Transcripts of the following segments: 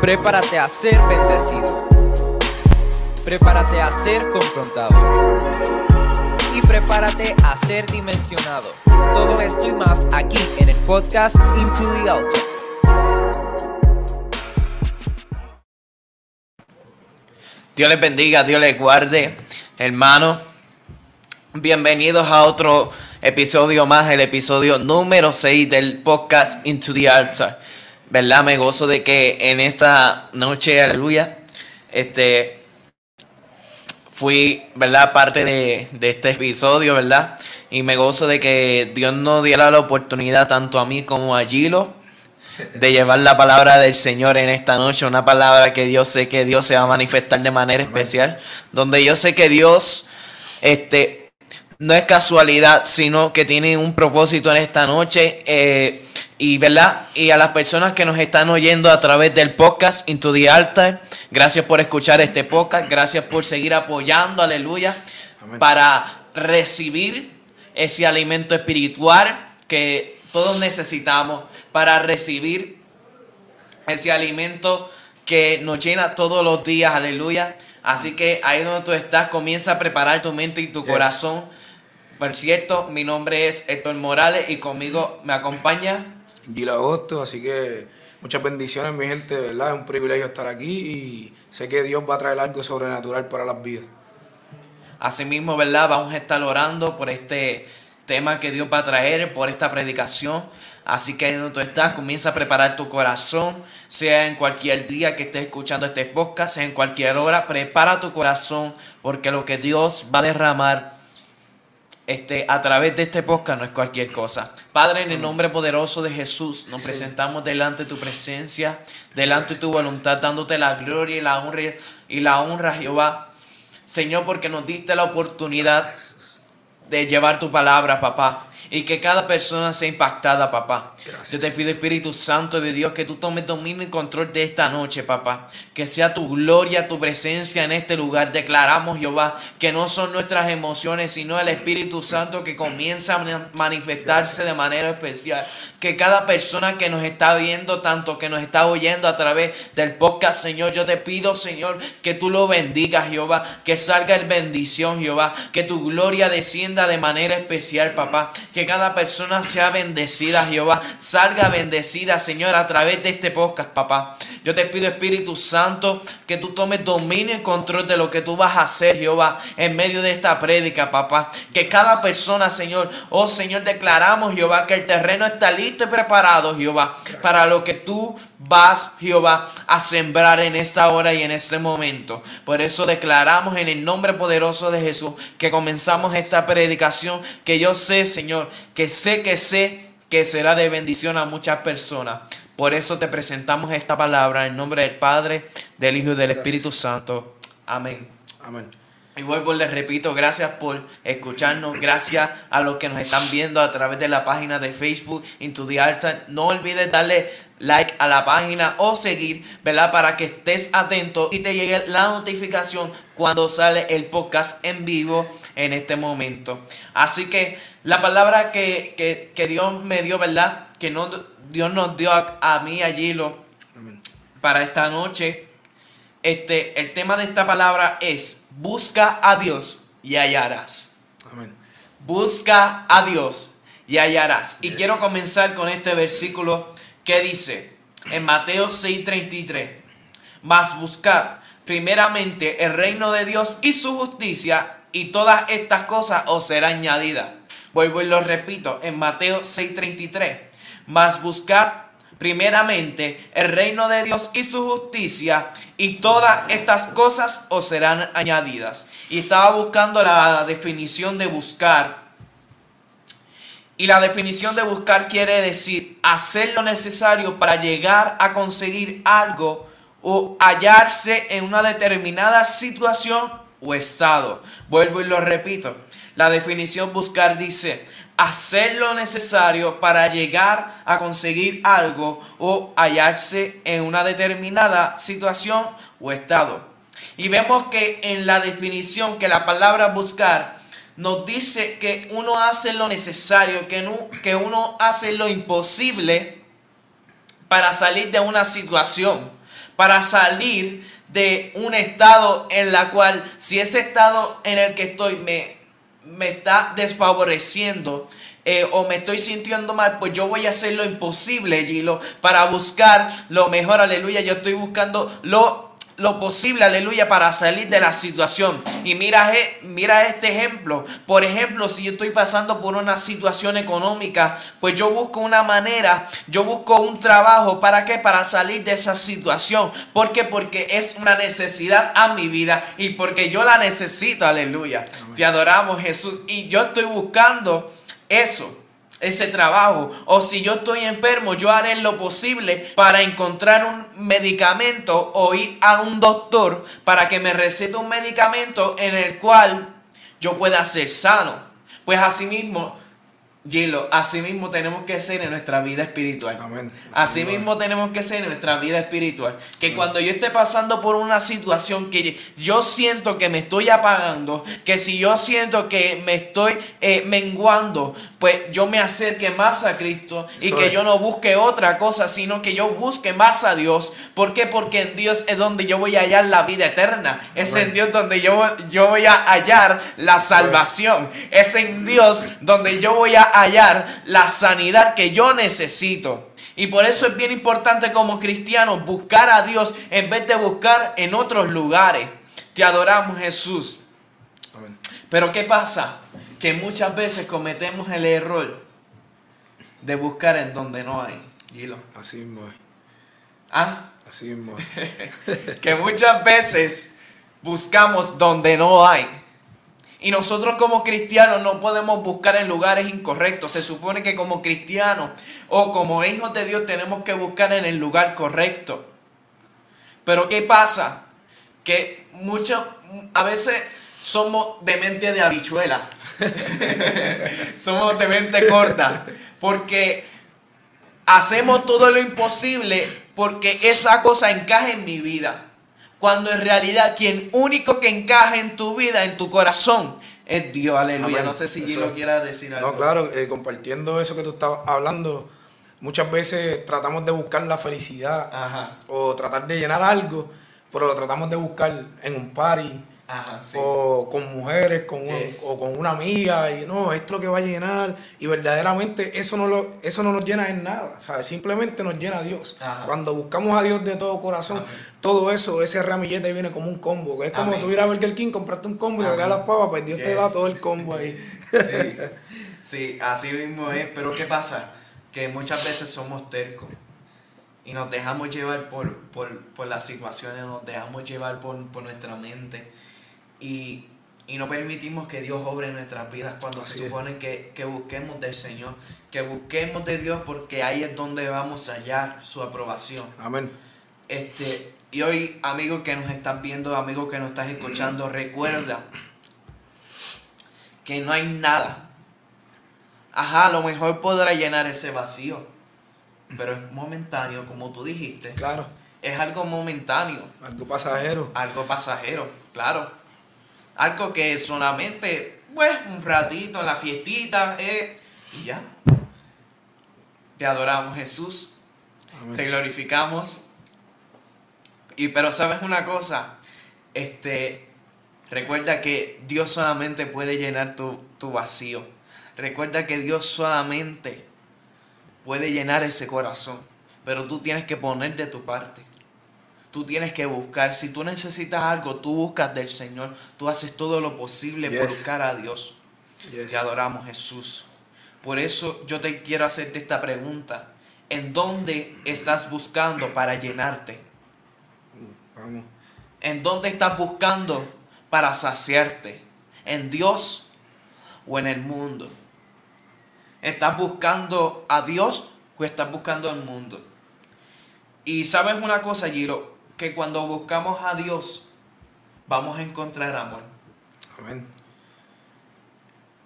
Prepárate a ser bendecido. Prepárate a ser confrontado. Y prepárate a ser dimensionado. Todo esto y más aquí en el podcast Into the Altar. Dios les bendiga, Dios les guarde, hermanos. Bienvenidos a otro episodio más, el episodio número 6 del podcast Into the Altar. ¿Verdad? Me gozo de que en esta noche, aleluya, este, fui, ¿verdad? Parte de, de este episodio, ¿verdad? Y me gozo de que Dios nos diera la oportunidad, tanto a mí como a Gilo, de llevar la palabra del Señor en esta noche, una palabra que yo sé que Dios se va a manifestar de manera especial, donde yo sé que Dios este no es casualidad, sino que tiene un propósito en esta noche. Eh, y verdad, y a las personas que nos están oyendo a través del podcast Into the Altar, gracias por escuchar este podcast, gracias por seguir apoyando, aleluya, para recibir ese alimento espiritual que todos necesitamos, para recibir ese alimento que nos llena todos los días, aleluya. Así que ahí donde tú estás, comienza a preparar tu mente y tu corazón. Por cierto, mi nombre es Héctor Morales y conmigo me acompaña Gil Agosto, así que muchas bendiciones mi gente, ¿verdad? Es un privilegio estar aquí y sé que Dios va a traer algo sobrenatural para las vidas. Asimismo, ¿verdad? Vamos a estar orando por este tema que Dios va a traer, por esta predicación. Así que donde tú estás, comienza a preparar tu corazón, sea en cualquier día que estés escuchando este podcast, sea en cualquier hora, prepara tu corazón, porque lo que Dios va a derramar este, a través de este podcast no es cualquier cosa. Padre, en el nombre poderoso de Jesús, nos presentamos delante de tu presencia, delante de tu voluntad, dándote la gloria y la honra y la honra, Jehová. Señor, porque nos diste la oportunidad de llevar tu palabra, papá y que cada persona sea impactada, papá. Yo te pido, Espíritu Santo de Dios, que tú tomes dominio y control de esta noche, papá. Que sea tu gloria, tu presencia en este lugar. Declaramos, Jehová, que no son nuestras emociones, sino el Espíritu Santo que comienza a manifestarse de manera especial. Que cada persona que nos está viendo, tanto que nos está oyendo a través del podcast, Señor, yo te pido, Señor, que tú lo bendigas, Jehová. Que salga en bendición, Jehová. Que tu gloria descienda de manera especial, papá que cada persona sea bendecida, Jehová. Salga bendecida, Señor, a través de este podcast, papá. Yo te pido, Espíritu Santo, que tú tomes dominio y control de lo que tú vas a hacer, Jehová, en medio de esta prédica, papá. Que cada persona, Señor, oh Señor, declaramos, Jehová, que el terreno está listo y preparado, Jehová, para lo que tú vas, Jehová, a sembrar en esta hora y en este momento. Por eso declaramos en el nombre poderoso de Jesús que comenzamos esta predicación, que yo sé, Señor, que sé que sé que será de bendición a muchas personas. Por eso te presentamos esta palabra en nombre del Padre, del Hijo y del Espíritu Santo. Amén. Amén. Y vuelvo, les repito, gracias por escucharnos, gracias a los que nos están viendo a través de la página de Facebook Into the Altar. No olvides darle like a la página o seguir, ¿verdad? Para que estés atento y te llegue la notificación cuando sale el podcast en vivo en este momento. Así que la palabra que, Dios me dio, ¿verdad? Que no, Dios nos dio a, mí, allí lo para esta noche. Este, el tema de esta palabra es busca a Dios y hallarás. Amén. Busca a Dios y hallarás. Y quiero comenzar con este versículo que dice en Mateo 6:33, mas buscad primeramente el reino de Dios y su justicia y todas estas cosas os serán añadidas. Vuelvo y lo repito en Mateo 6:33, mas buscad primeramente el reino de Dios y su justicia, y todas estas cosas os serán añadidas. Y estaba buscando la definición de buscar. Y la definición de buscar quiere decir hacer lo necesario para llegar a conseguir algo o hallarse en una determinada situación o estado. Vuelvo y lo repito. La definición buscar dice hacer lo necesario para llegar a conseguir algo o hallarse en una determinada situación o estado. Y vemos que en la definición que la palabra buscar nos dice que uno hace lo necesario, que, que uno hace lo imposible para salir de una situación, para salir de un estado en la cual, si ese estado en el que estoy me, me está desfavoreciendo, eh, o me estoy sintiendo mal, pues yo voy a hacer lo imposible, Gilo, para buscar lo mejor, aleluya. Yo estoy buscando lo, lo posible, aleluya, para salir de la situación. Y mira, mira este ejemplo. Por ejemplo, si yo estoy pasando por una situación económica, pues yo busco una manera, yo busco un trabajo. ¿Para qué? Para salir de esa situación. ¿Por qué? Porque es una necesidad a mi vida y porque yo la necesito, aleluya. Te adoramos, Jesús. Y yo estoy buscando eso, ese trabajo. O si yo estoy enfermo, yo haré lo posible para encontrar un medicamento o ir a un doctor para que me recete un medicamento en el cual yo pueda ser sano. Pues asimismo, Gilo, así mismo tenemos que ser en nuestra vida espiritual. Amén. Así mismo tenemos que ser en nuestra vida espiritual. Que cuando yo esté pasando por una situación que yo siento que me estoy apagando, que si yo siento que me estoy eh, menguando, pues yo me acerque más a Cristo y que yo no busque otra cosa, sino que yo busque más a Dios. ¿Por qué? Porque en Dios es donde yo voy a hallar la vida eterna. Es en Dios donde yo, yo voy a hallar la salvación. Es en Dios donde yo voy a hallar la sanidad que yo necesito. Y por eso es bien importante como cristianos buscar a Dios en vez de buscar en otros lugares. Te adoramos Jesús. Pero ¿qué pasa? Que muchas veces cometemos el error de buscar en donde no hay. Así mismo ¿Ah? Así mismo que muchas veces buscamos donde no hay. Y nosotros como cristianos no podemos buscar en lugares incorrectos. Se supone que como cristianos o como hijos de Dios tenemos que buscar en el lugar correcto. Pero ¿qué pasa? Que muchos, a veces somos de mente de habichuela. somos de mente corta. Porque hacemos todo lo imposible porque esa cosa encaje en mi vida. Cuando en realidad quien único que encaja en tu vida, en tu corazón, es Dios. Aleluya. No sé si lo quiera decir algo. No, claro, eh, compartiendo eso que tú estabas hablando, muchas veces tratamos de buscar la felicidad o tratar de llenar algo, pero lo tratamos de buscar en un party o con mujeres, con o con una amiga, y no, esto es lo que va a llenar, y verdaderamente eso no, lo, eso no nos llena en nada, simplemente nos llena a Dios. Cuando buscamos a Dios de todo corazón, todo eso, ese ramillete viene como un combo, que es como tú ir a Burger King, compraste un combo y le das las pavas, pues Dios te da todo el combo ahí. Sí. así mismo es, pero ¿qué pasa? Que muchas veces somos tercos y nos dejamos llevar por, por, las situaciones, nos dejamos llevar por, por nuestra mente y, no permitimos que Dios obre en nuestras vidas cuando se supone que, busquemos del Señor, que busquemos de Dios porque ahí es donde vamos a hallar su aprobación. Amén. Este, y hoy, amigos que nos están viendo, amigos que nos estás escuchando, recuerda que no hay nada. Ajá, a lo mejor podrá llenar ese vacío, pero es momentáneo, como tú dijiste. Claro. Es algo momentáneo. Algo pasajero. Algo pasajero, claro. Algo que solamente, pues, un ratito en la fiestita, eh, y ya. Te adoramos, Jesús. Te glorificamos. Y pero sabes una cosa, este, recuerda que Dios solamente puede llenar tu, tu vacío. Recuerda que Dios solamente puede llenar ese corazón. Pero tú tienes que poner de tu parte. Tú tienes que buscar. Si tú necesitas algo, tú buscas del Señor. Tú haces todo lo posible por buscar a Dios. Te adoramos, Jesús. Por eso yo te quiero hacerte esta pregunta. ¿En dónde estás buscando para llenarte? Vamos. ¿En dónde estás buscando para saciarte? ¿En Dios o en el mundo? ¿Estás buscando a Dios o estás buscando al mundo? Y sabes una cosa, Giro, que cuando buscamos a Dios vamos a encontrar amor. Amén.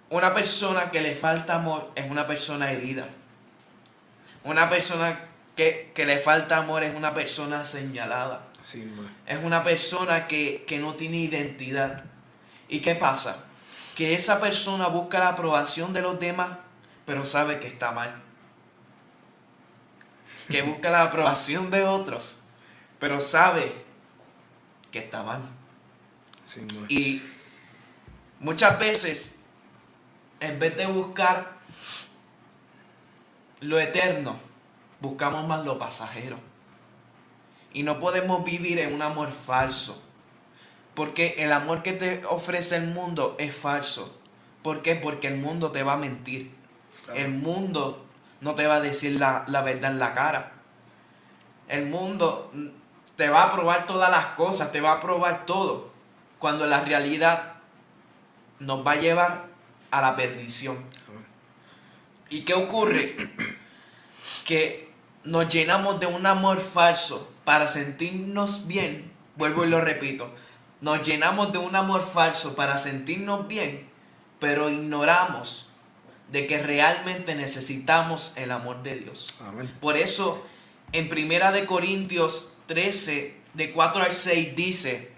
Una persona que le falta amor es una persona herida. Una persona que, le falta amor es una persona señalada. es una persona que, que no tiene identidad. ¿Y qué pasa? Que esa persona busca la aprobación de los demás, pero sabe que está mal. Que busca la aprobación de otros, pero sabe que está mal. y muchas veces, en vez de buscar lo eterno, buscamos más lo pasajero. Y no podemos vivir en un amor falso. Porque el amor que te ofrece el mundo es falso. ¿Por qué? Porque el mundo te va a mentir. El mundo no te va a decir la, la, verdad en la cara. El mundo te va a probar todas las cosas, te va a probar todo. Cuando la realidad nos va a llevar a la perdición. ¿Y qué ocurre? Que nos llenamos de un amor falso para sentirnos bien. Vuelvo y lo repito. Nos llenamos de un amor falso para sentirnos bien, pero ignoramos de que realmente necesitamos el amor de Dios. Por eso, en Primera de Corintios 13, de 4 al 6, dice,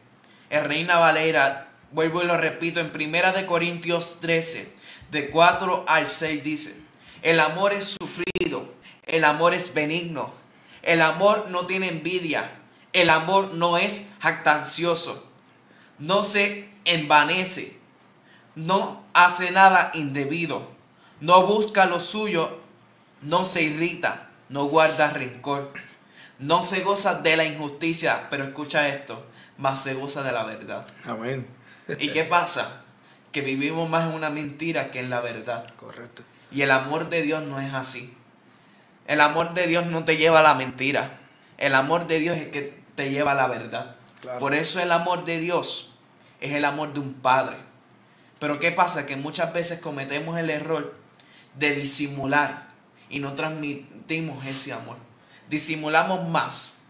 el Reina Valera, vuelvo y lo repito, en Primera de Corintios 13, de 4 al 6, dice, el amor es sufrido, el amor es benigno, el amor no tiene envidia, el amor no es jactancioso, no se envanece, no hace nada indebido, no busca lo suyo, no se irrita, no guarda rencor, no se goza de la injusticia, pero escucha esto, más se goza de la verdad. Amén. ¿Y qué pasa? Que vivimos más en una mentira que en la verdad. Correcto. Y el amor de Dios no es así. El amor de Dios no te lleva a la mentira. El amor de Dios es el que te lleva a la verdad. Por eso el amor de Dios es el amor de un padre. Pero ¿qué pasa? Que muchas veces cometemos el error de disimular y no transmitimos ese amor. Disimulamos más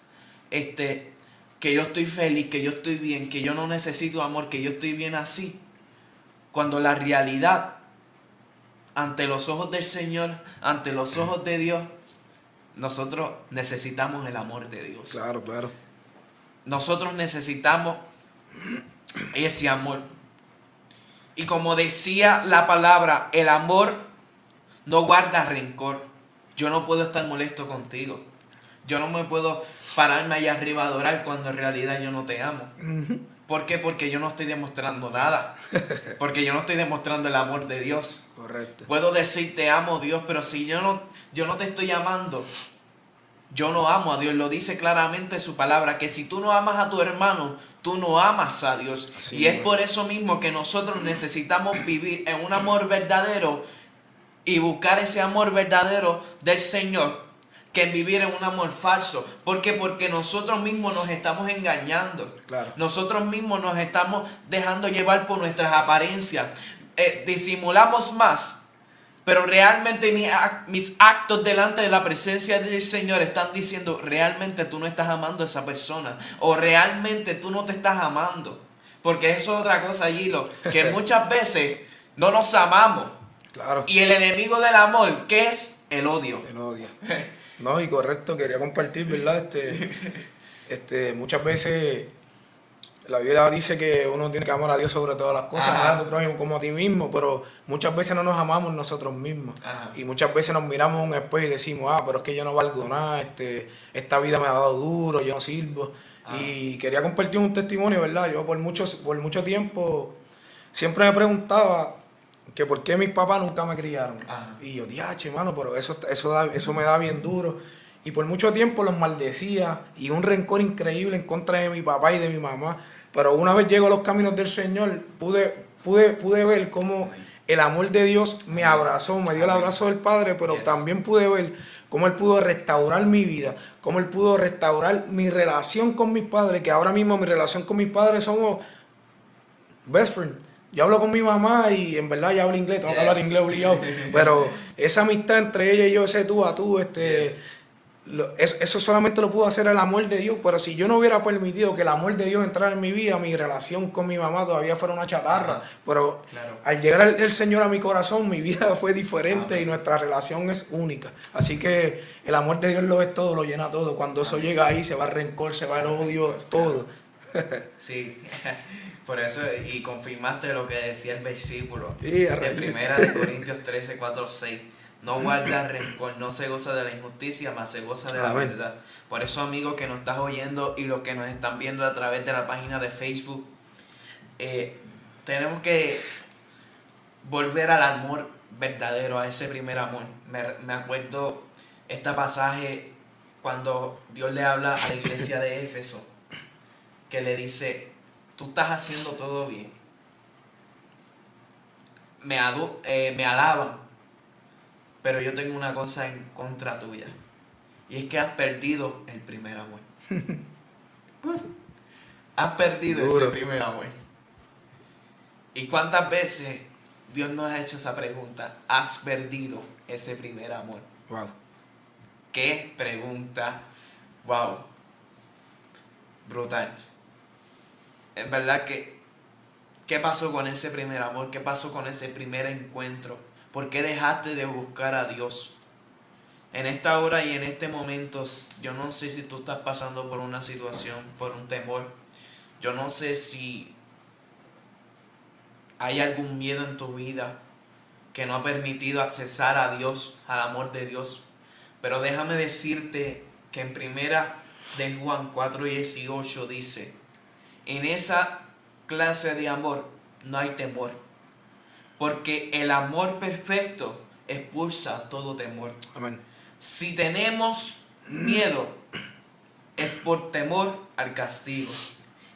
este, que yo estoy feliz, que yo estoy bien, que yo no necesito amor, que yo estoy bien así. Cuando la realidad ante los ojos del Señor, ante los ojos de Dios, nosotros necesitamos el amor de Dios. Claro, claro. Nosotros necesitamos ese amor. Y como decía la palabra, el amor no guarda rencor. Yo no puedo estar molesto contigo. Yo no me puedo pararme allá arriba a adorar cuando en realidad yo no te amo. ¿Por qué? Porque yo no estoy demostrando nada. Porque yo no estoy demostrando el amor de Dios. Correcto. Puedo decir te amo Dios, pero si yo no, yo no te estoy amando, yo no amo a Dios. Lo dice claramente su palabra, que si tú no amas a tu hermano, tú no amas a Dios. y es por eso mismo que nosotros necesitamos vivir en un amor verdadero y buscar ese amor verdadero del Señor que en vivir en un amor falso. ¿Por qué? Porque nosotros mismos nos estamos engañando. Nosotros mismos nos estamos dejando llevar por nuestras apariencias. Eh, disimulamos más, pero realmente mis actos delante de la presencia del Señor están diciendo, realmente tú no estás amando a esa persona. O realmente tú no te estás amando. Porque eso es otra cosa, Gilo, que muchas veces no nos amamos. Claro. Y el enemigo del amor, ¿qué es? El odio. El odio. No, y correcto, quería compartir, ¿verdad? Este, este, muchas veces la Biblia dice que uno tiene que amar a Dios sobre todas las cosas, a tu prójimo como a ti mismo, pero muchas veces no nos amamos nosotros mismos. Y muchas veces nos miramos en un espejo y decimos, ah, pero es que yo no valgo nada, este, esta vida me ha dado duro, yo no sirvo. Y quería compartir un testimonio, ¿verdad? Yo por, muchos, por mucho tiempo siempre me preguntaba que por qué mis papás nunca me criaron. Y yo, diache, hermano, pero eso, eso, eso me da bien duro. Y por mucho tiempo los maldecía y un rencor increíble en contra de mi papá y de mi mamá. Pero una vez llego a los caminos del Señor, pude, pude, pude ver cómo el amor de Dios me abrazó, me dio el abrazo del Padre, pero también pude ver cómo Él pudo restaurar mi vida, cómo Él pudo restaurar mi relación con mis padres, que ahora mismo mi relación con mis padres somos best friends yo hablo con mi mamá y en verdad ya hablo inglés, tengo que hablar inglés obligado. pero esa amistad entre ella y yo, ese tú a tú, este, eso, solamente lo pudo hacer el amor de Dios. Pero si yo no hubiera permitido que el amor de Dios entrara en mi vida, mi relación con mi mamá todavía fuera una chatarra. Pero al llegar el, Señor a mi corazón, mi vida fue diferente y nuestra relación es única. Así que el amor de Dios lo es todo, lo llena todo. Cuando eso llega ahí, se va el rencor, se va el odio, todo. sí. Por eso, y confirmaste lo que decía el versículo. en primera de Corintios 13, 4, 6. no guarda rencor, no se goza de la injusticia, más se goza de la verdad. Por eso, amigos que nos estás oyendo y los que nos están viendo a través de la página de Facebook, eh, tenemos que volver al amor verdadero, a ese primer amor. Me, me acuerdo este pasaje cuando Dios le habla a la iglesia de Éfeso, que le dice, tú estás haciendo todo bien. Me, eh, me alaban, pero yo tengo una cosa en contra tuya. Y es que has perdido el primer amor. has perdido ese primer amor. ¿Y cuántas veces Dios nos ha hecho esa pregunta? ¿Has perdido ese primer amor? Wow. Qué pregunta. Wow. Brutal. Es verdad que. ¿Qué pasó con ese primer amor? ¿Qué pasó con ese primer encuentro? ¿Por qué dejaste de buscar a Dios? En esta hora y en este momento, yo no sé si tú estás pasando por una situación, por un temor. Yo no sé si hay algún miedo en tu vida que no ha permitido accesar a Dios, al amor de Dios. Pero déjame decirte que en primera de Juan 4:18 dice, en esa clase de amor no hay temor, porque el amor perfecto expulsa todo temor. Amén. Si tenemos miedo, es por temor al castigo.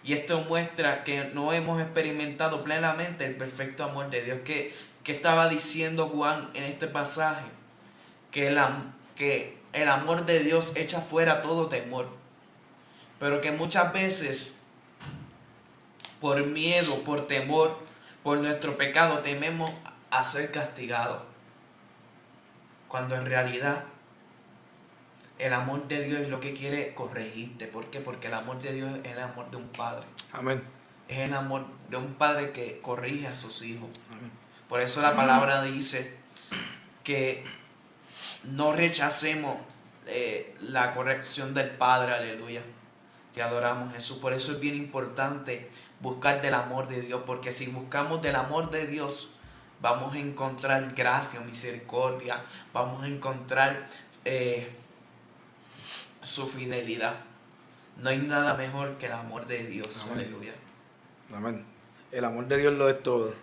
Y esto muestra que no hemos experimentado plenamente el perfecto amor de Dios. que estaba diciendo Juan en este pasaje? Que el, que el amor de Dios echa fuera todo temor, pero que muchas veces por miedo, por temor, por nuestro pecado tememos a ser castigados, cuando en realidad el amor de Dios es lo que quiere corregirte. ¿Por qué? Porque el amor de Dios es el amor de un padre. Amén. Es el amor de un padre que corrige a sus hijos. Amén. Por eso la palabra dice que no rechacemos eh, la corrección del Padre, aleluya. Te adoramos Jesús. Por eso es bien importante buscar del amor de Dios, porque si buscamos del amor de Dios, vamos a encontrar gracia, misericordia, vamos a encontrar eh, su fidelidad. No hay nada mejor que el amor de Dios. Aleluya. Amén. El amor de Dios lo es todo.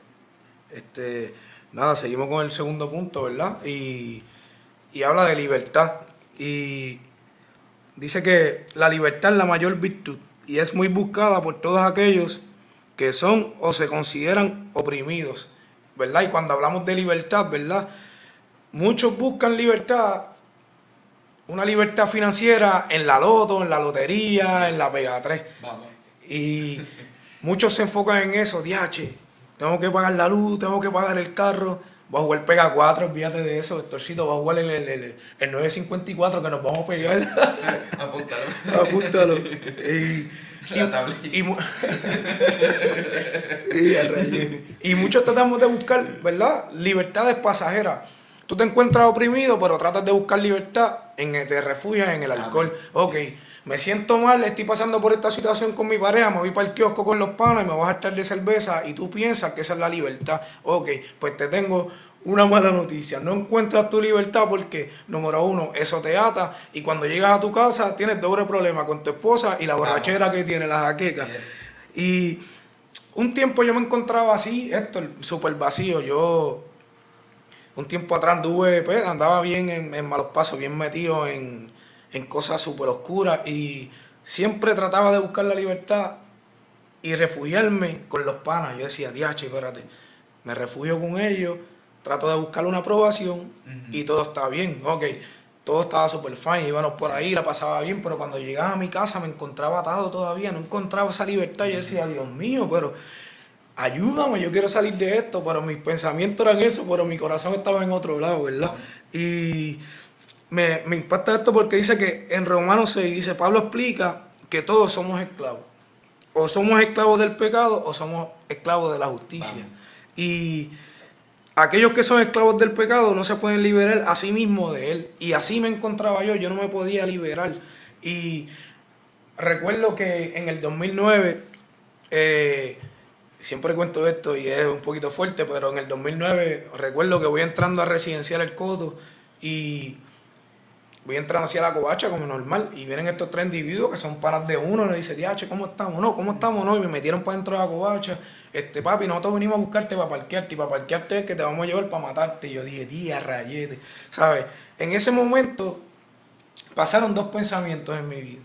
Este, nada, seguimos con el segundo punto, ¿verdad? Y y habla de libertad. Y dice que la libertad es la mayor virtud y es muy buscada por todos aquellos que son o se consideran oprimidos, ¿verdad? Y cuando hablamos de libertad, ¿verdad? Muchos buscan libertad, una libertad financiera en la loto, en la lotería, en la Pega 3. Y muchos se enfocan en eso, diache, tengo que pagar la luz, tengo que pagar el carro Va a jugar Pega 4, olvídate de eso, Héctorcito. Va a jugar el, el, el, 954 que nos vamos a pegar. Apúntalo. Apúntalo. Y, y, y, muchos tratamos de buscar, ¿verdad? Libertades pasajeras. Tú te encuentras oprimido, pero tratas de buscar libertad en te refugias en el alcohol. Ok, me siento mal, estoy pasando por esta situación con mi pareja, me voy para el kiosco con los panas y me voy a estar de cerveza y tú piensas que esa es la libertad. Ok, pues te tengo una mala noticia. No encuentras tu libertad porque, número uno, eso te ata y cuando llegas a tu casa tienes doble problema con tu esposa y la borrachera que tiene, la jaqueca. Y un tiempo yo me encontraba así, esto, súper vacío. Yo, un tiempo atrás anduve, pues, andaba bien en, en malos pasos, bien metido en en cosas súper oscuras y siempre trataba de buscar la libertad y refugiarme con los panas. Yo decía, diache, espérate, me refugio con ellos, trato de buscar una aprobación y todo está bien. Ok, todo estaba súper fine, íbamos por ahí, la pasaba bien, pero cuando llegaba a mi casa me encontraba atado todavía, no encontraba esa libertad. Yo decía, Dios mío, pero ayúdame, yo quiero salir de esto, pero mis pensamientos eran eso, pero mi corazón estaba en otro lado, ¿verdad? Y me, impacta esto porque dice que en Romanos 6 dice, Pablo explica que todos somos esclavos. O somos esclavos del pecado o somos esclavos de la justicia. Y aquellos que son esclavos del pecado no se pueden liberar a sí mismos de él. Y así me encontraba yo, yo no me podía liberar. Y recuerdo que en el 2009, eh, siempre cuento esto y es un poquito fuerte, pero en el 2009 recuerdo que voy entrando a Residencial El Coto Y voy entrando hacia la covacha como normal y vienen estos tres individuos que son panas de uno, le dice, diache, ¿cómo estamos? No, ¿cómo estamos? No, y me metieron para dentro de la covacha, este papi, nosotros venimos a buscarte para parquearte y para parquearte es que te vamos a llevar para matarte. Y yo dije, tía, rayete, ¿sabes? En ese momento pasaron dos pensamientos en mi vida.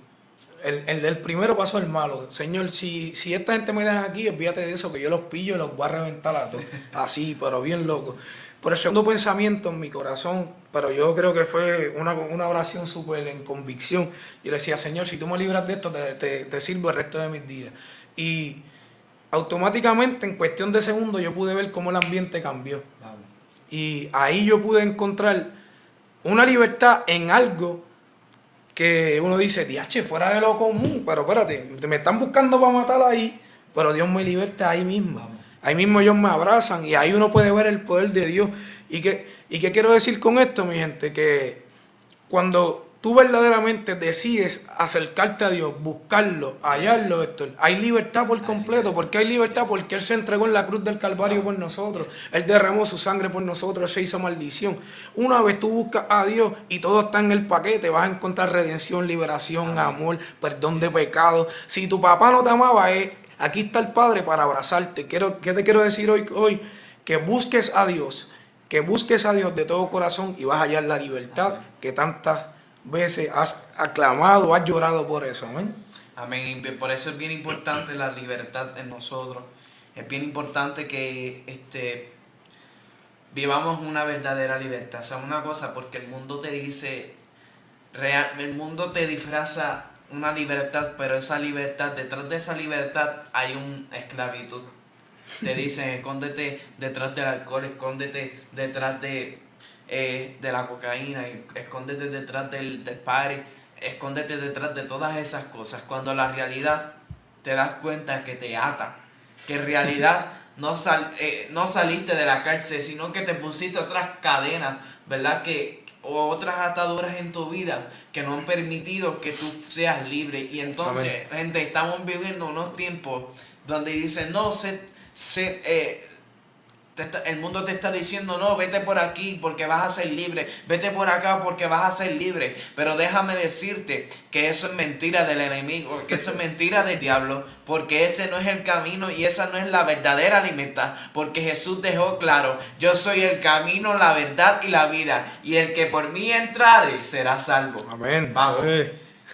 El, el, primero pasó el malo. Señor, si, si esta gente me deja aquí, olvídate de eso, que yo los pillo y los voy a reventar a todos. Así, pero bien loco. Por el segundo pensamiento en mi corazón, pero yo creo que fue una, oración súper en convicción. Yo le decía, Señor, si tú me libras de esto, te, te, sirvo el resto de mis días. Y automáticamente, en cuestión de segundos, yo pude ver cómo el ambiente cambió. Y ahí yo pude encontrar una libertad en algo que uno dice, diache, fuera de lo común, pero espérate, me están buscando para matar ahí, pero Dios me liberta ahí mismo. Ahí mismo ellos me abrazan y ahí uno puede ver el poder de Dios. ¿Y qué, y qué quiero decir con esto, mi gente? Que cuando tú verdaderamente decides acercarte a Dios, buscarlo, hallarlo, Héctor, hay libertad por completo. ¿Por qué hay libertad? Porque Él se entregó en la cruz del Calvario por nosotros. Él derramó su sangre por nosotros, Él se hizo maldición. Una vez tú buscas a Dios y todo está en el paquete, vas a encontrar redención, liberación, amor, perdón de pecado. Si tu papá no te amaba, es Aquí está el Padre para abrazarte. Quiero, ¿Qué te quiero decir hoy? Hoy que busques a Dios, que busques a Dios de todo corazón y vas a hallar la libertad que tantas veces has aclamado, has llorado por eso. Amén. Amén. Por eso es bien importante la libertad en nosotros. Es bien importante que este, vivamos una verdadera libertad. O sea, una cosa, porque el mundo te dice, real, el mundo te disfraza una libertad, pero esa libertad, detrás de esa libertad hay un esclavitud. Te dicen, escóndete detrás del alcohol, escóndete detrás de, eh, de la cocaína, escóndete detrás del, del party, escóndete detrás de todas esas cosas, cuando la realidad te das cuenta que te ata, que en realidad no, sal, eh, no saliste de la cárcel, sino que te pusiste otras cadenas, ¿verdad? Que, o otras ataduras en tu vida que no han permitido que tú seas libre. Y entonces, gente, estamos viviendo unos tiempos donde dicen, no, se, se, eh, el mundo te está diciendo, no, vete por aquí porque vas a ser libre, vete por acá porque vas a ser libre. Pero déjame decirte que eso es mentira del enemigo, que eso es mentira del diablo, porque ese no es el camino y esa no es la verdadera libertad, porque Jesús dejó claro, yo soy el camino, la verdad y la vida, y el que por mí entrare será salvo. Amén. Vamos.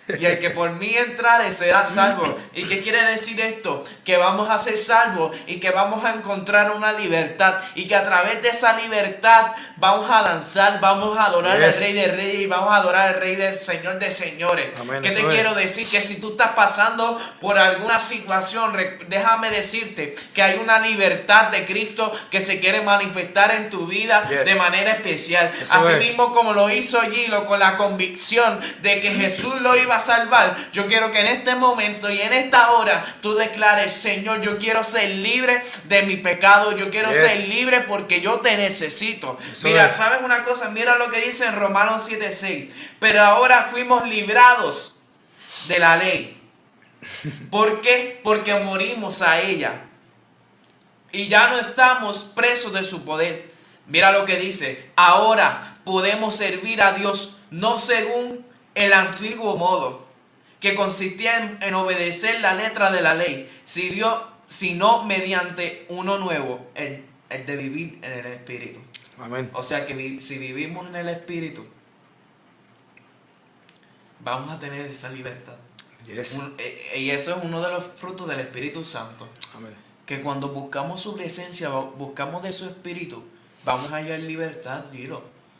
Y el que por mí entrare será salvo. ¿Y qué quiere decir esto? Que vamos a ser salvos y que vamos a encontrar una libertad. Y que a través de esa libertad vamos a danzar, vamos a adorar al Rey de Reyes y vamos a adorar al Rey del Señor de Señores. ¿Qué te quiero decir? Que si tú estás pasando por alguna situación, déjame decirte que hay una libertad de Cristo que se quiere manifestar en tu vida de manera especial. Así mismo como lo hizo Gilo con la convicción de que Jesús lo iba salvar, yo quiero que en este momento y en esta hora tú declares, Señor, yo quiero ser libre de mi pecado, yo quiero ser libre porque yo te necesito. Mira, ¿sabes una cosa? Mira lo que dice en Romanos 7:6. Pero ahora fuimos librados de la ley. ¿Por qué? Porque morimos a ella. Y ya no estamos presos de su poder. Mira lo que dice. Ahora podemos servir a Dios no según el antiguo modo, que consistía en, obedecer la letra de la ley, si Dios, sino mediante uno nuevo, el, de vivir en el Espíritu. Amén. O sea que si vivimos en el Espíritu, vamos a tener esa libertad. Eh, y eso es uno de los frutos del Espíritu Santo. Amén. Que cuando buscamos su presencia, buscamos de su Espíritu, vamos a hallar libertad,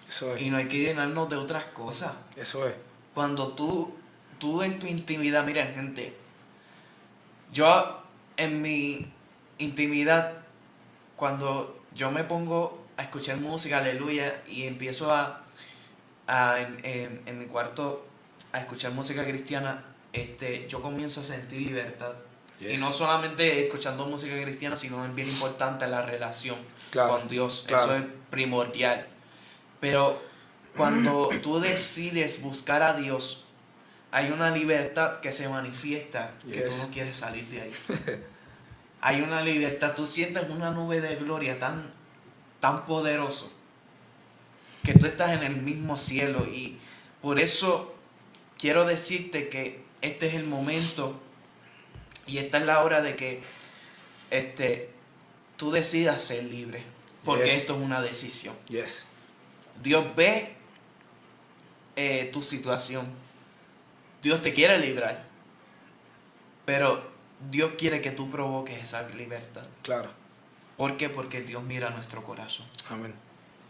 Eso es. Y no hay que llenarnos de otras cosas. Eso es cuando tú, tú en tu intimidad, mira gente, yo en mi intimidad, cuando yo me pongo a escuchar música, aleluya, y empiezo a, en, mi cuarto a escuchar música cristiana, este, yo comienzo a sentir libertad. Y no solamente escuchando música cristiana, sino es bien importante la relación con Dios. Eso es primordial. Pero cuando tú decides buscar a Dios, hay una libertad que se manifiesta que tú no quieres salir de ahí. hay una libertad, tú sientes una nube de gloria tan, tan poderoso que tú estás en el mismo cielo y por eso quiero decirte que este es el momento y esta es la hora de que este, tú decidas ser libre, porque esto es una decisión. Yes. Dios ve eh, tu situación, Dios te quiere librar, pero Dios quiere que tú provoques esa libertad. Claro. ¿Por qué? Porque Dios mira nuestro corazón. Amén.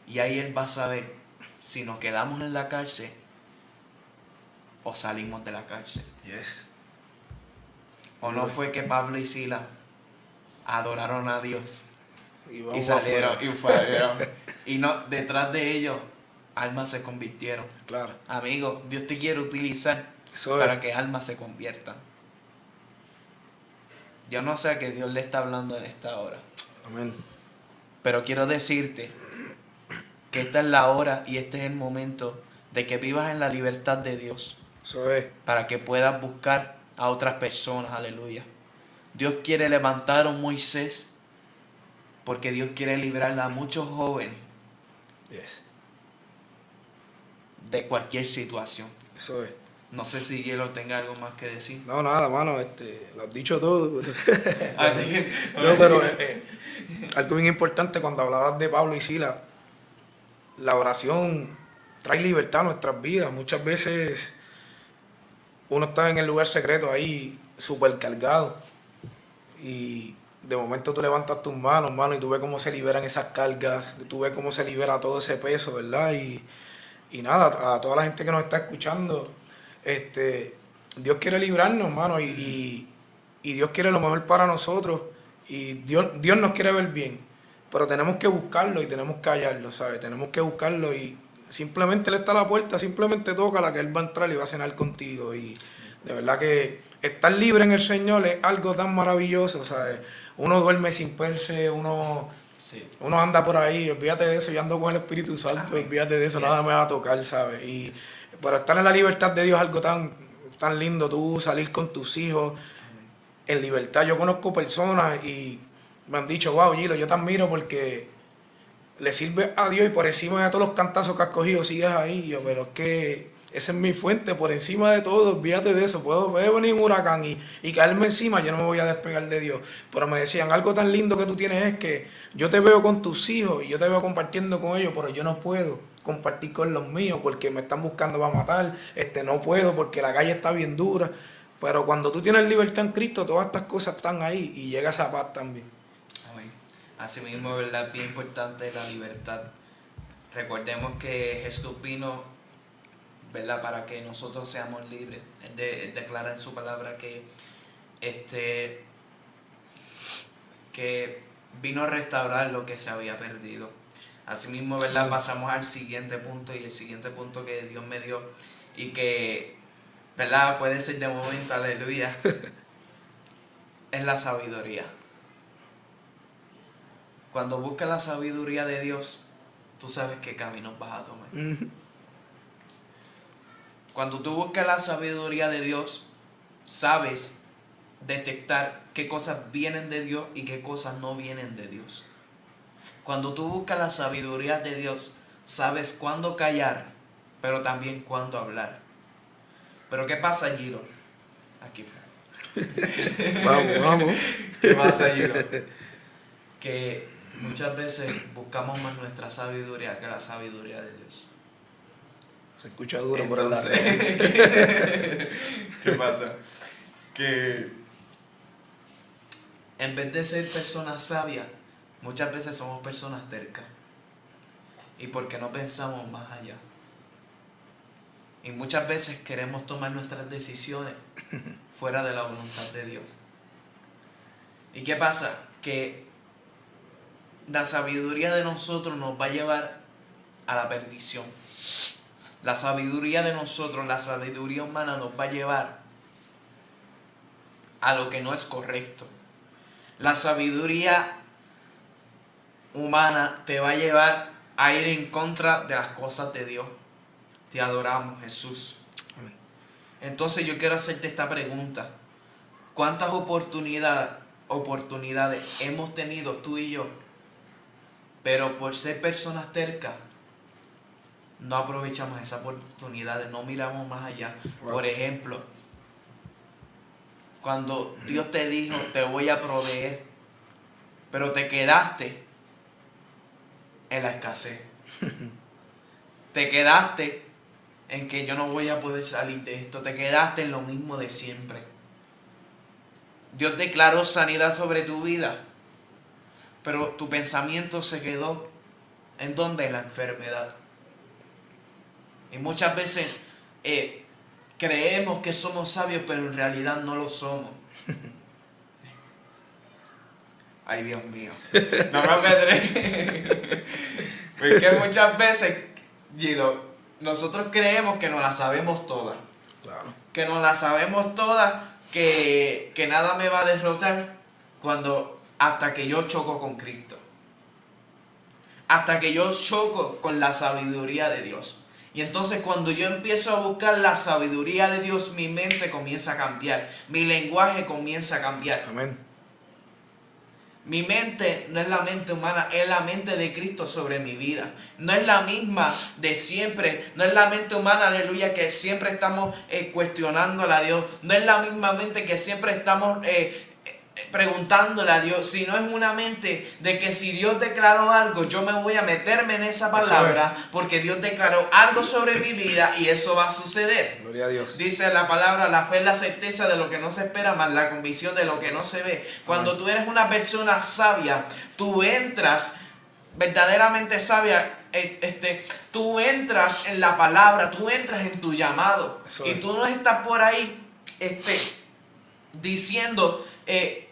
Y ahí Él va a saber si nos quedamos en la cárcel o salimos de la cárcel. Yes. ¿O no fue que Pablo y Sila adoraron a Dios? Y, salieron y fueron. y no, detrás de ellos, almas se convirtieron. Claro. Amigo, Dios te quiere utilizar para que almas se conviertan. Yo no sé a qué Dios le está hablando en esta hora. Amén. Pero quiero decirte que esta es la hora y este es el momento de que vivas en la libertad de Dios. Eso es. Para que puedas buscar a otras personas, aleluya. Dios quiere levantar a un Moisés porque Dios quiere librar a muchos jóvenes yes. De cualquier situación. Eso es. No sé si Hielo tenga algo más que decir. No, nada, mano, este, lo has dicho todo. No, pero eh, eh, algo bien importante cuando hablabas de Pablo y Sila, la oración trae libertad a nuestras vidas. Muchas veces uno está en el lugar secreto ahí, súper cargado, y de momento tú levantas tus manos, mano, y tú ves cómo se liberan esas cargas, tú ves cómo se libera todo ese peso, ¿verdad? Y, y nada, a toda la gente que nos está escuchando, este, Dios quiere librarnos, mano, y, y, Dios quiere lo mejor para nosotros, y Dios, Dios nos quiere ver bien, pero tenemos que buscarlo y tenemos que hallarlo, ¿sabes? Tenemos que buscarlo y simplemente Él está la puerta, simplemente toca la que Él va a entrar y va a cenar contigo, y de verdad que estar libre en el Señor es algo tan maravilloso, ¿sabes? Uno duerme sin perse, uno, uno anda por ahí, olvídate de eso, yo ando con el Espíritu Santo, olvídate de eso, nada me va a tocar, ¿sabes? Y para estar en la libertad de Dios es algo tan, tan lindo, tú salir con tus hijos en libertad. Yo conozco personas y me han dicho, wow, Gilo, yo te admiro porque le sirve a Dios y por encima de todos los cantazos que has cogido sigues ahí. Yo, pero es que esa es mi fuente, por encima de todo, olvídate de eso. Puedo, puede venir un huracán y, y, caerme encima, yo no me voy a despegar de Dios. Pero me decían, algo tan lindo que tú tienes es que yo te veo con tus hijos y yo te veo compartiendo con ellos, pero yo no puedo compartir con los míos porque me están buscando para matar. Este, no puedo porque la calle está bien dura. Pero cuando tú tienes libertad en Cristo, todas estas cosas están ahí y llega esa paz también. Amén. Así mismo, ¿verdad? Bien importante la libertad. Recordemos que Jesús vino ¿verdad? Para que nosotros seamos libres. Él, declara en su palabra que, este, que vino a restaurar lo que se había perdido. Asimismo, ¿verdad? Pasamos al siguiente punto y el siguiente punto que Dios me dio y que, ¿verdad? Puede ser de momento, aleluya, es la sabiduría. Cuando buscas la sabiduría de Dios, tú sabes qué caminos vas a tomar. Cuando tú buscas la sabiduría de Dios, sabes detectar qué cosas vienen de Dios y qué cosas no vienen de Dios. Cuando tú buscas la sabiduría de Dios, sabes cuándo callar, pero también cuándo hablar. Pero ¿qué pasa, Giro? Aquí fue. vamos, vamos. ¿Qué pasa, Giro? Que muchas veces buscamos más nuestra sabiduría que la sabiduría de Dios. Se escucha duro por el. ¿Qué pasa? Que en vez de ser personas sabias, muchas veces somos personas tercas. Y porque no pensamos más allá. Y muchas veces queremos tomar nuestras decisiones fuera de la voluntad de Dios. ¿Y qué pasa? Que la sabiduría de nosotros nos va a llevar a la perdición. La sabiduría de nosotros, la sabiduría humana nos va a llevar a lo que no es correcto. La sabiduría humana te va a llevar a ir en contra de las cosas de Dios. Te adoramos, Jesús. Entonces yo quiero hacerte esta pregunta. ¿Cuántas oportunidades, oportunidades hemos tenido tú y yo? Pero por ser personas tercas, no aprovechamos esa oportunidad, no miramos más allá. Por ejemplo, cuando Dios te dijo, te voy a proveer, pero te quedaste en la escasez. te quedaste en que yo no voy a poder salir de esto. Te quedaste en lo mismo de siempre. Dios declaró sanidad sobre tu vida, pero tu pensamiento se quedó en donde la enfermedad. Y muchas veces eh, creemos que somos sabios, pero en realidad no lo somos. Ay, Dios mío. No me apedré. Porque muchas veces, Gilo, nosotros creemos que nos la sabemos todas. Claro. Que nos la sabemos todas, que, que nada me va a derrotar cuando hasta que yo choco con Cristo. Hasta que yo choco con la sabiduría de Dios. Y entonces cuando yo empiezo a buscar la sabiduría de Dios, mi mente comienza a cambiar, mi lenguaje comienza a cambiar. Amén. Mi mente no es la mente humana, es la mente de Cristo sobre mi vida. No es la misma de siempre. No es la mente humana, aleluya, que siempre estamos eh, cuestionando a Dios. No es la misma mente que siempre estamos eh, preguntándole a Dios, si no es una mente de que si Dios declaró algo, yo me voy a meterme en esa palabra porque Dios declaró algo sobre mi vida y eso va a suceder. Gloria a Dios. Dice la palabra, la fe es la certeza de lo que no se espera, más la convicción de lo que no se ve. Cuando tú eres una persona sabia, tú entras verdaderamente sabia, eh, este, tú entras en la palabra, tú entras en tu llamado y tú no estás por ahí este, diciendo, eh,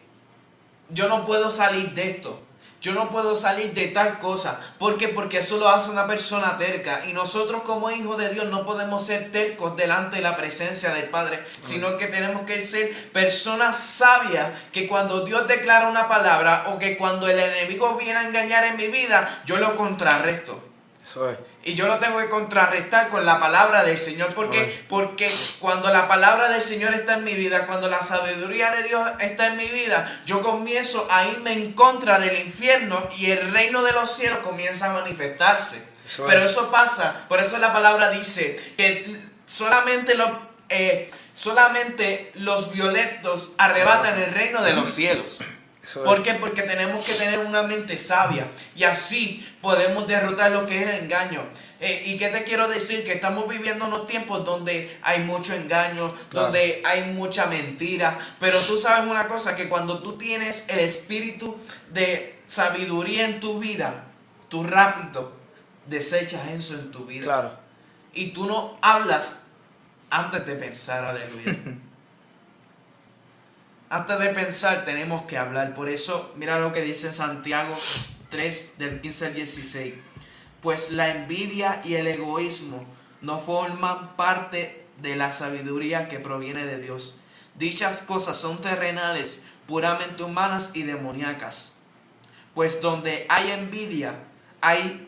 yo no puedo salir de esto. Yo no puedo salir de tal cosa. ¿Por qué? Porque eso lo hace una persona terca. Y nosotros como hijos de Dios no podemos ser tercos delante de la presencia del Padre, sino que tenemos que ser personas sabias que cuando Dios declara una palabra o que cuando el enemigo viene a engañar en mi vida, yo lo contrarresto. Y yo lo tengo que contrarrestar con la palabra del Señor. ¿Por qué? Porque cuando la palabra del Señor está en mi vida, cuando la sabiduría de Dios está en mi vida, yo comienzo a irme en contra del infierno y el reino de los cielos comienza a manifestarse. Pero eso pasa, por eso la palabra dice que solamente los, eh, solamente los violentos arrebatan el reino de los cielos. ¿Por qué? Porque tenemos que tener una mente sabia y así podemos derrotar lo que es el engaño. Eh, ¿Y qué te quiero decir? Que estamos viviendo unos tiempos donde hay mucho engaño, donde hay mucha mentira. Pero tú sabes una cosa, que cuando tú tienes el espíritu de sabiduría en tu vida, tú rápido desechas eso en tu vida. Claro. Y tú no hablas antes de pensar, aleluya. Antes de pensar tenemos que hablar. Por eso, mira lo que dice Santiago 3 del 15 al 16. Pues la envidia y el egoísmo no forman parte de la sabiduría que proviene de Dios. Dichas cosas son terrenales, puramente humanas y demoníacas. Pues donde hay envidia, hay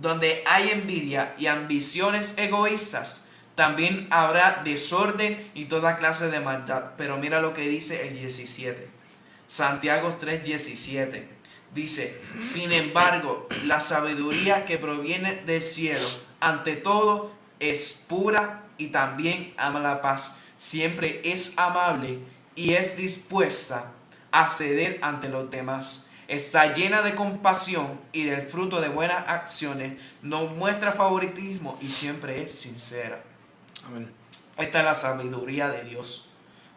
donde hay envidia y ambiciones egoístas, también habrá desorden y toda clase de maldad. Pero mira lo que dice el 17. Santiago 3:17. Dice, sin embargo, la sabiduría que proviene del cielo, ante todo, es pura y también ama la paz. Siempre es amable y es dispuesta a ceder ante los demás. Está llena de compasión y del fruto de buenas acciones. No muestra favoritismo y siempre es sincera. Esta es la sabiduría de Dios.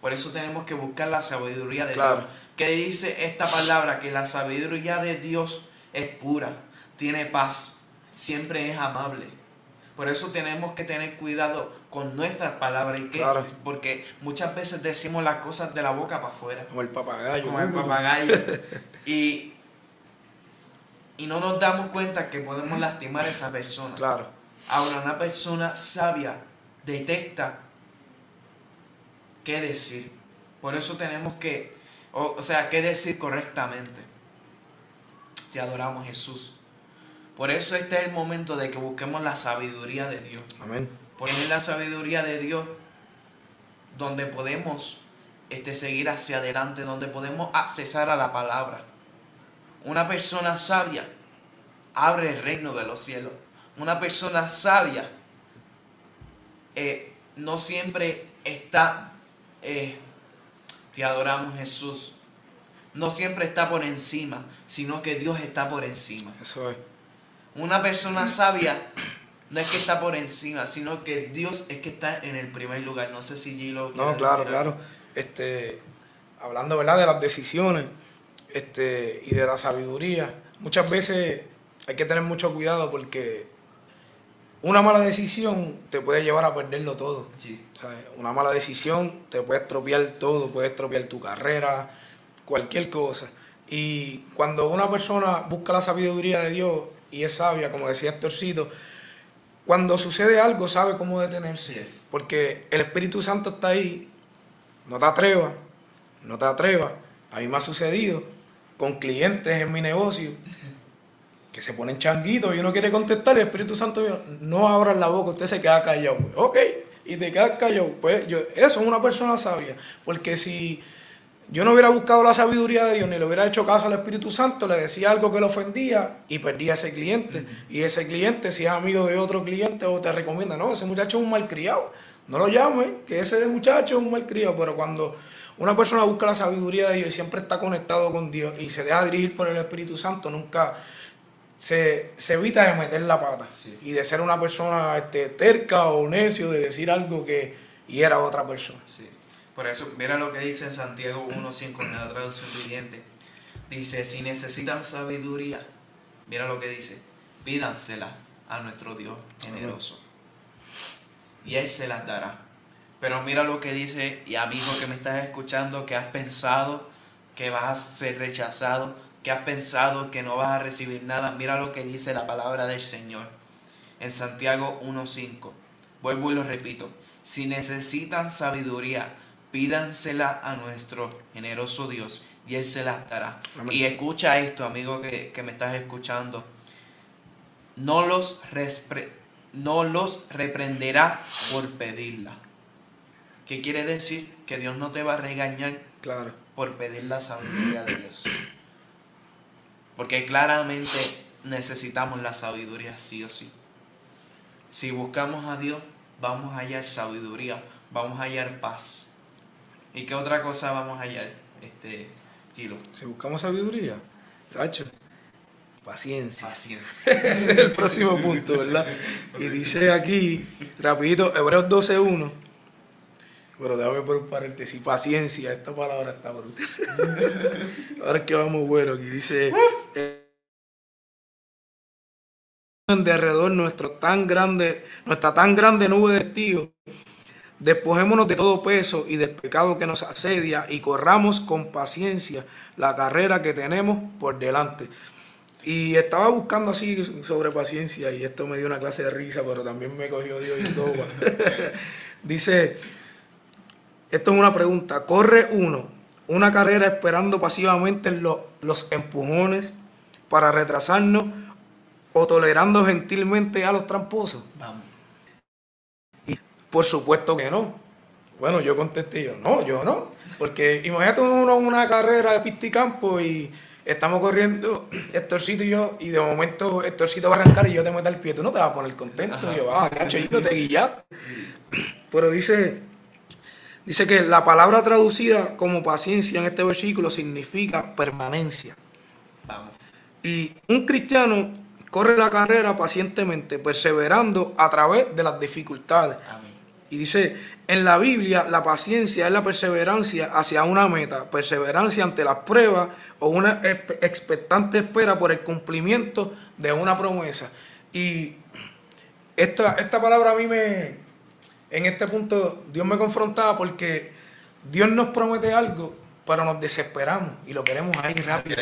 Por eso tenemos que buscar la sabiduría de Dios. Que dice esta palabra que la sabiduría de Dios es pura, tiene paz, siempre es amable. Por eso tenemos que tener cuidado con nuestras palabras. ¿Y Porque muchas veces decimos las cosas de la boca para afuera. Como el papagayo. Como el papagayo. y, y no nos damos cuenta que podemos lastimar a esa persona. Claro. Ahora, una persona sabia detecta qué decir. Por eso tenemos que, o, sea, qué decir correctamente. Te adoramos Jesús. Por eso este es el momento de que busquemos la sabiduría de Dios. Amén. Porque es la sabiduría de Dios donde podemos este, seguir hacia adelante, donde podemos accesar a la palabra. Una persona sabia abre el reino de los cielos. Una persona sabia eh, no siempre está, eh, te adoramos Jesús, no siempre está por encima, sino que Dios está por encima. Eso es. Una persona sabia no es que está por encima, sino que Dios es que está en el primer lugar. No sé si Gilo. No, claro, claro. Este, hablando ¿verdad? de las decisiones este, y de la sabiduría, muchas veces hay que tener mucho cuidado porque una mala decisión te puede llevar a perderlo todo. Sí. Una mala decisión te puede estropear todo, puede estropear tu carrera, cualquier cosa. Y cuando una persona busca la sabiduría de Dios y es sabia, como decía Estorcito, cuando sucede algo sabe cómo detenerse. Porque el Espíritu Santo está ahí. No te atrevas, no te atrevas. A mí me ha sucedido con clientes en mi negocio que se ponen changuitos y uno quiere contestar, el Espíritu Santo mío, no abran la boca, usted se queda callado. Pues. Ok, y te quedas callado. Pues yo, eso es una persona sabia, porque si yo no hubiera buscado la sabiduría de Dios ni le hubiera hecho caso al Espíritu Santo, le decía algo que le ofendía y perdía a ese cliente. Y ese cliente, si es amigo de otro cliente o te recomienda, no, ese muchacho es un malcriado, no lo llames, que ese muchacho es un malcriado, pero cuando una persona busca la sabiduría de Dios y siempre está conectado con Dios y se deja dirigir por el Espíritu Santo, nunca se, evita de meter la pata y de ser una persona este, terca o necio, de decir algo que hiera a otra persona. Sí. Por eso, mira lo que dice en Santiago 1.5 en la traducción viviente. Dice, si necesitan sabiduría, mira lo que dice, pídansela a nuestro Dios generoso. Y Él se las dará. Pero mira lo que dice, y amigo que me estás escuchando, que has pensado que vas a ser rechazado, que has pensado que no vas a recibir nada, mira lo que dice la palabra del Señor en Santiago 1.5. Vuelvo y lo repito. Si necesitan sabiduría, pídansela a nuestro generoso Dios y Él se las dará. Y escucha esto, amigo que, me estás escuchando. No los, no los reprenderá por pedirla. ¿Qué quiere decir? Que Dios no te va a regañar claro. por pedir la sabiduría de Dios. Porque claramente necesitamos la sabiduría sí o sí. Si buscamos a Dios, vamos a hallar sabiduría, vamos a hallar paz. ¿Y qué otra cosa vamos a hallar, este, Kilo? Si buscamos sabiduría, Tacho, paciencia. Paciencia. Ese es el próximo punto, ¿verdad? Y dice aquí, rapidito, Hebreos 12.1. Pero déjame por un paréntesis, paciencia, esta palabra está brutal. Ahora es que vamos bueno aquí, dice... de alrededor nuestro tan grande, nuestra tan grande nube de testigos, despojémonos de todo peso y del pecado que nos asedia y corramos con paciencia la carrera que tenemos por delante. Y estaba buscando así sobre paciencia y esto me dio una clase de risa, pero también me cogió Dios y todo. Dice, esto es una pregunta, ¿corre uno una carrera esperando pasivamente los, los empujones para retrasarnos o tolerando gentilmente a los tramposos? Vamos. Y por supuesto que no. Bueno, yo contesté yo, no, yo no. Porque imagínate uno una carrera de pisticampo y estamos corriendo Estorcito y yo, y de momento Estorcito va a arrancar y yo te meto el pie, tú no te vas a poner contento. Y yo, ah, cachito, te guillaste. Pero dice, dice que la palabra traducida como paciencia en este versículo significa permanencia. Vamos. Y un cristiano corre la carrera pacientemente, perseverando a través de las dificultades. Y dice, en la Biblia la paciencia es la perseverancia hacia una meta, perseverancia ante las pruebas o una expectante espera por el cumplimiento de una promesa. Y esta, esta palabra a mí me, en este punto, Dios me confrontaba porque Dios nos promete algo pero nos desesperamos y lo queremos ahí rápido.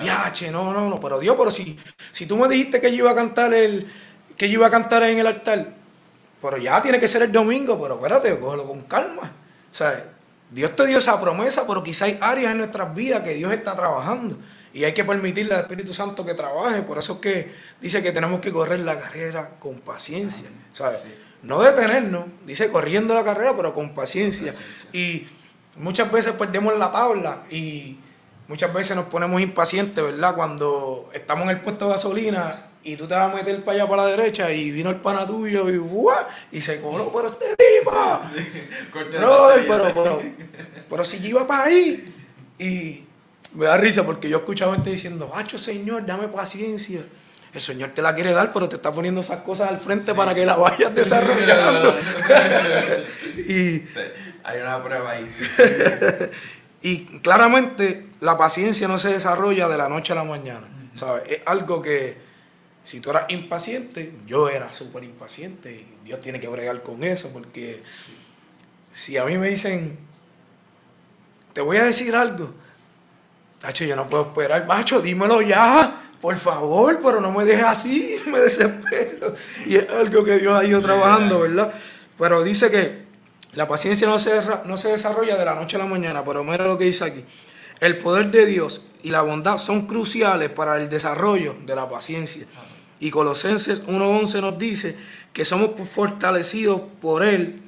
Ya, che, no, no, no, pero Dios, pero si, si tú me dijiste que yo iba a cantar el, que yo iba a cantar en el altar, pero ya tiene que ser el domingo, pero espérate, cógelo con calma. Sea, Dios te dio esa promesa, pero quizá hay áreas en nuestras vidas que Dios está trabajando. Y hay que permitirle al Espíritu Santo que trabaje. Por eso es que dice que tenemos que correr la carrera con paciencia. ¿sabes? No detenernos, dice corriendo la carrera, pero con paciencia. paciencia. Y muchas veces perdemos la tabla y muchas veces nos ponemos impacientes, ¿verdad? Cuando estamos en el puesto de gasolina y tú te vas a meter para allá para la derecha y vino el pana tuyo y ¡buah! y se coló por este tipo. pero, pero, pero si yo iba para ahí y me da risa porque yo escuchado gente diciendo, ¡Hacho, señor, dame paciencia! El Señor te la quiere dar, pero te está poniendo esas cosas al frente para que la vayas desarrollando. y hay una prueba ahí. y claramente la paciencia no se desarrolla de la noche a la mañana. ¿sabes? Es algo que si tú eras impaciente, yo era súper impaciente y Dios tiene que bregar con eso porque si a mí me dicen, te voy a decir algo, Macho, yo no puedo esperar, macho, dímelo ya por favor, pero no me dejes así, me desespero. Y es algo que Dios ha ido trabajando, ¿verdad? Pero dice que la paciencia no se, no se desarrolla de la noche a la mañana, pero mira lo que dice aquí. El poder de Dios y la bondad son cruciales para el desarrollo de la paciencia. Y Colosenses 1.11 nos dice que somos fortalecidos por Él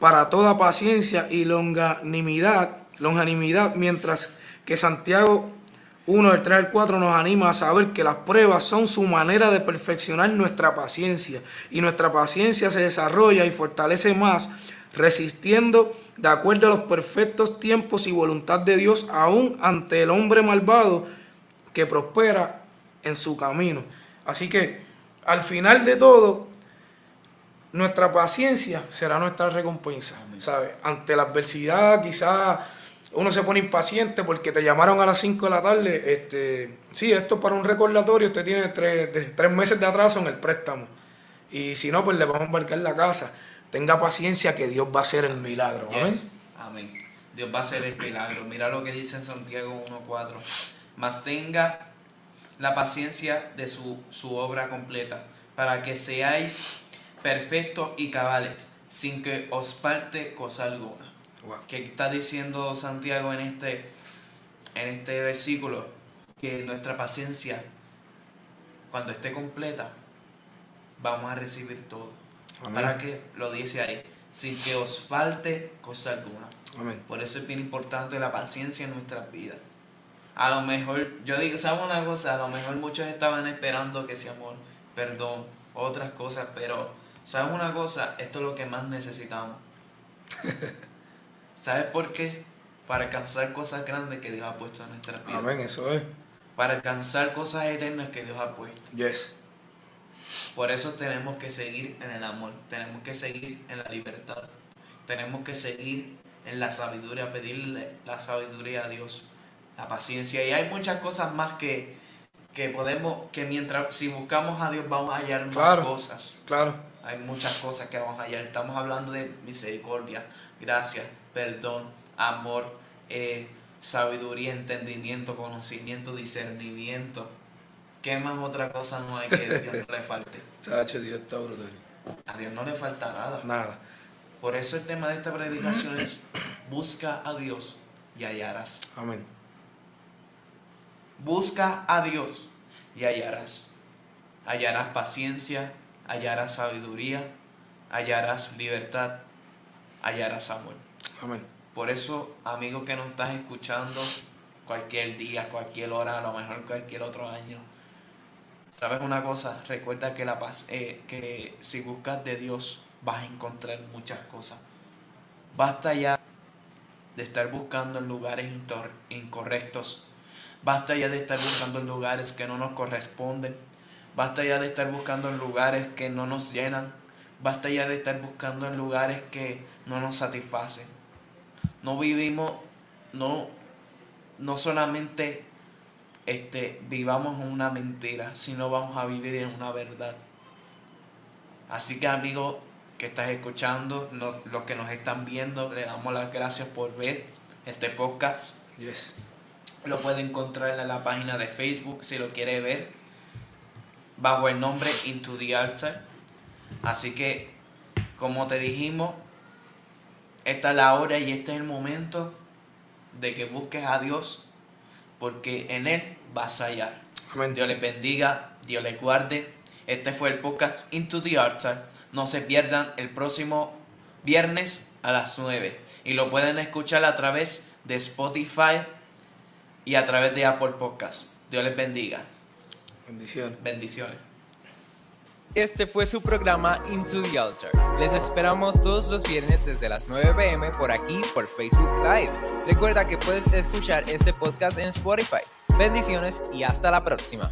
para toda paciencia y longanimidad, longanimidad mientras que Santiago 1 del 3 al 4 nos anima a saber que las pruebas son su manera de perfeccionar nuestra paciencia y nuestra paciencia se desarrolla y fortalece más resistiendo de acuerdo a los perfectos tiempos y voluntad de Dios aún ante el hombre malvado que prospera en su camino. Así que al final de todo, nuestra paciencia será nuestra recompensa, ¿sabes? Ante la adversidad quizás uno se pone impaciente porque te llamaron a las 5 de la tarde. Este, sí, esto para un recordatorio, usted tiene tres, meses de atraso en el préstamo. Y si no, pues le vamos a embarcar la casa. Tenga paciencia que Dios va a hacer el milagro. Amén. Amén. Dios va a hacer el milagro. Mira lo que dice en Santiago 1.4. Mas tenga la paciencia de su, su obra completa, para que seáis perfectos y cabales, sin que os falte cosa alguna. ¿Qué está diciendo Santiago en este, en este versículo? Que nuestra paciencia, cuando esté completa, vamos a recibir todo. Para que lo dice ahí, sin que os falte cosa alguna. Por eso es bien importante la paciencia en nuestras vidas. A lo mejor, yo digo, ¿sabes una cosa? A lo mejor muchos estaban esperando que ese amor, perdón, otras cosas, pero ¿sabes una cosa? Esto es lo que más necesitamos. ¿Sabes por qué? Para alcanzar cosas grandes que Dios ha puesto en nuestra vida. Amén, eso es. Para alcanzar cosas eternas que Dios ha puesto. Yes. Por eso tenemos que seguir en el amor, tenemos que seguir en la libertad, tenemos que seguir en la sabiduría, pedirle la sabiduría a Dios, la paciencia. Y hay muchas cosas más que, que podemos, que mientras, si buscamos a Dios vamos a hallar más cosas. Claro. Hay muchas cosas que vamos a hallar. Estamos hablando de misericordia, gracia, perdón, amor, eh, sabiduría, entendimiento, conocimiento, discernimiento. ¿Qué más otra cosa no hay que Dios no le falte? Dios está brutal. A Dios no le falta nada. Nada. Por eso el tema de esta predicación es busca a Dios y hallarás. Amén. Busca a Dios y hallarás. Hallarás paciencia, hallarás sabiduría, hallarás libertad, hallarás amor. Por eso, amigo que nos estás escuchando, cualquier día, cualquier hora, a lo mejor cualquier otro año, ¿sabes una cosa? Recuerda que, la paz, eh, que si buscas de Dios vas a encontrar muchas cosas. Basta ya de estar buscando en lugares incorrectos. Basta ya de estar buscando en lugares que no nos corresponden. Basta ya de estar buscando en lugares que no nos llenan. Basta ya de estar buscando en lugares que no nos satisfacen. No vivimos, no, no solamente este, vivamos en una mentira, sino vamos a vivir en una verdad. Así que amigos que estás escuchando, los que nos están viendo, le damos las gracias por ver este podcast. Yes. Lo puede encontrar en la página de Facebook si lo quiere ver, bajo el nombre Into the Altar. Así que, como te dijimos, esta es la hora y este es el momento de que busques a Dios, porque en Él vas a hallar. Dios les bendiga, Dios les guarde. Este fue el podcast Into the Altar. No se pierdan el próximo viernes a las 9. Y lo pueden escuchar a través de Spotify y a través de Apple Podcast. Dios les bendiga. Bendiciones. Bendiciones. Este fue su programa Into the Altar. Les esperamos todos los viernes desde las 9 pm por aquí por Facebook Live. Recuerda que puedes escuchar este podcast en Spotify. Bendiciones y hasta la próxima.